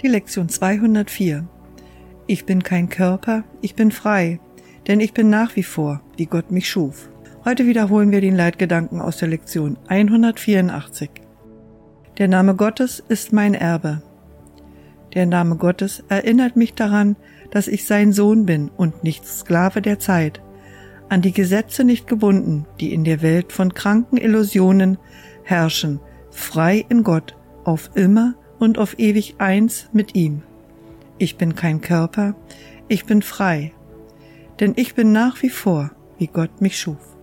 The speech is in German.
Die Lektion 204. Ich bin kein Körper, ich bin frei, denn ich bin nach wie vor, wie Gott mich schuf. Heute wiederholen wir den Leitgedanken aus der Lektion 184. Der Name Gottes ist mein Erbe. Der Name Gottes erinnert mich daran, dass ich sein Sohn bin und nicht Sklave der Zeit, an die Gesetze nicht gebunden, die in der Welt von kranken Illusionen herrschen, frei in Gott, auf immer und auf ewig eins mit ihm. Ich bin kein Körper, ich bin frei, denn ich bin nach wie vor, wie Gott mich schuf.